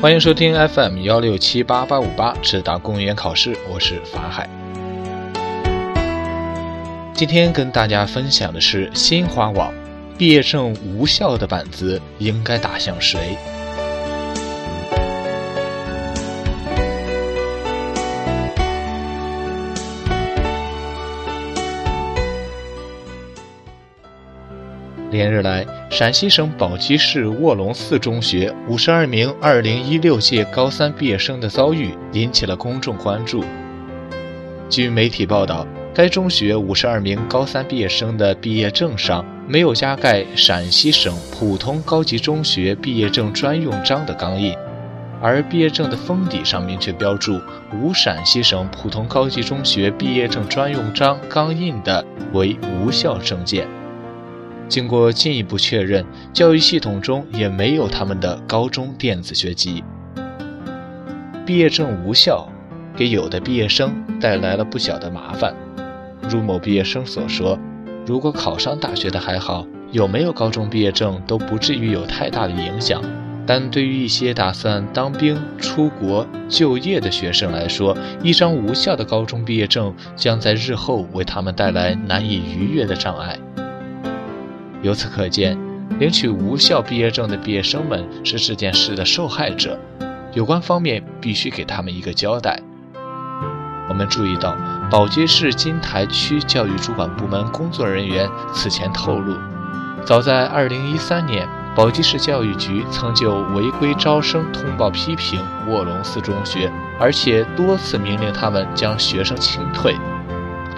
欢迎收听 FM 幺六七八八五八智达公务员考试，我是法海。今天跟大家分享的是新华网毕业证无效的板子应该打向谁？连日来，陕西省宝鸡市卧龙寺中学五十二名二零一六届高三毕业生的遭遇引起了公众关注。据媒体报道，该中学五十二名高三毕业生的毕业证上没有加盖陕西省普通高级中学毕业证专用章的钢印，而毕业证的封底上明确标注无陕西省普通高级中学毕业证专用章钢印的为无效证件。经过进一步确认，教育系统中也没有他们的高中电子学籍。毕业证无效，给有的毕业生带来了不小的麻烦。如某毕业生所说：“如果考上大学的还好，有没有高中毕业证都不至于有太大的影响。但对于一些打算当兵、出国、就业的学生来说，一张无效的高中毕业证将在日后为他们带来难以逾越的障碍。”由此可见，领取无效毕业证的毕业生们是这件事的受害者，有关方面必须给他们一个交代。我们注意到，宝鸡市金台区教育主管部门工作人员此前透露，早在2013年，宝鸡市教育局曾就违规招生通报批评卧龙寺中学，而且多次命令他们将学生清退。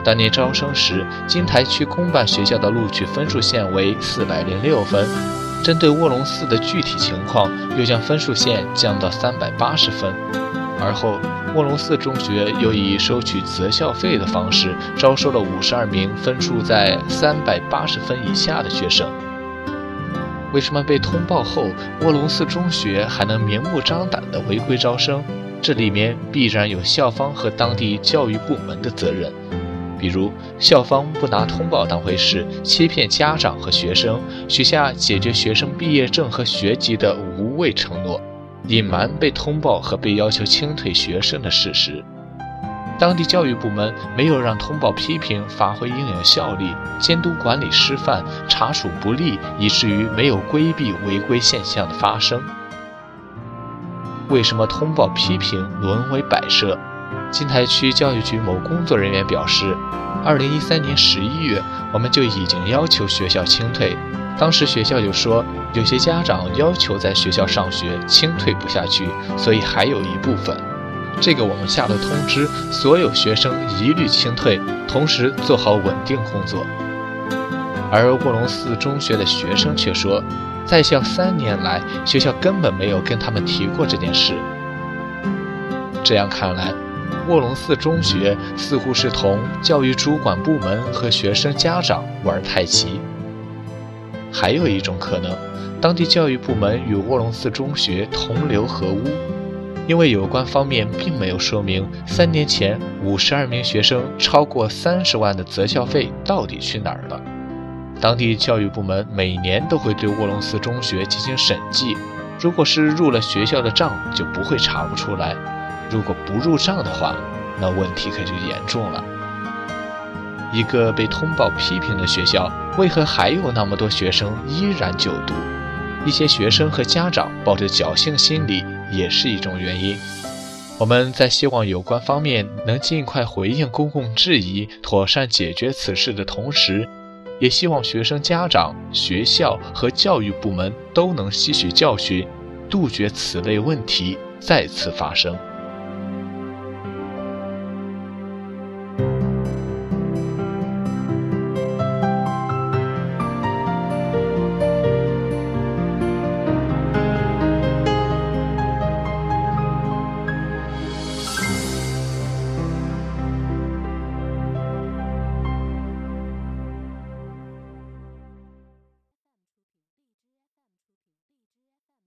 当年招生时，金台区公办学校的录取分数线为四百零六分，针对卧龙寺的具体情况，又将分数线降到三百八十分。而后，卧龙寺中学又以收取择校费的方式招收了五十二名分数在三百八十分以下的学生。为什么被通报后，卧龙寺中学还能明目张胆地违规招生？这里面必然有校方和当地教育部门的责任。比如，校方不拿通报当回事，欺骗家长和学生，许下解决学生毕业证和学籍的无谓承诺，隐瞒被通报和被要求清退学生的事实。当地教育部门没有让通报批评发挥应有效力，监督管理失范，查处不力，以至于没有规避违规现象的发生。为什么通报批评沦为摆设？金台区教育局某工作人员表示，二零一三年十一月，我们就已经要求学校清退。当时学校就说，有些家长要求在学校上学，清退不下去，所以还有一部分。这个我们下了通知，所有学生一律清退，同时做好稳定工作。而卧龙寺中学的学生却说，在校三年来，学校根本没有跟他们提过这件事。这样看来。卧龙寺中学似乎是同教育主管部门和学生家长玩太极。还有一种可能，当地教育部门与卧龙寺中学同流合污，因为有关方面并没有说明三年前五十二名学生超过三十万的择校费到底去哪儿了。当地教育部门每年都会对卧龙寺中学进行审计，如果是入了学校的账，就不会查不出来。如果不入账的话，那问题可就严重了。一个被通报批评的学校，为何还有那么多学生依然就读？一些学生和家长抱着侥幸心理，也是一种原因。我们在希望有关方面能尽快回应公共质疑，妥善解决此事的同时，也希望学生家长、学校和教育部门都能吸取教训，杜绝此类问题再次发生。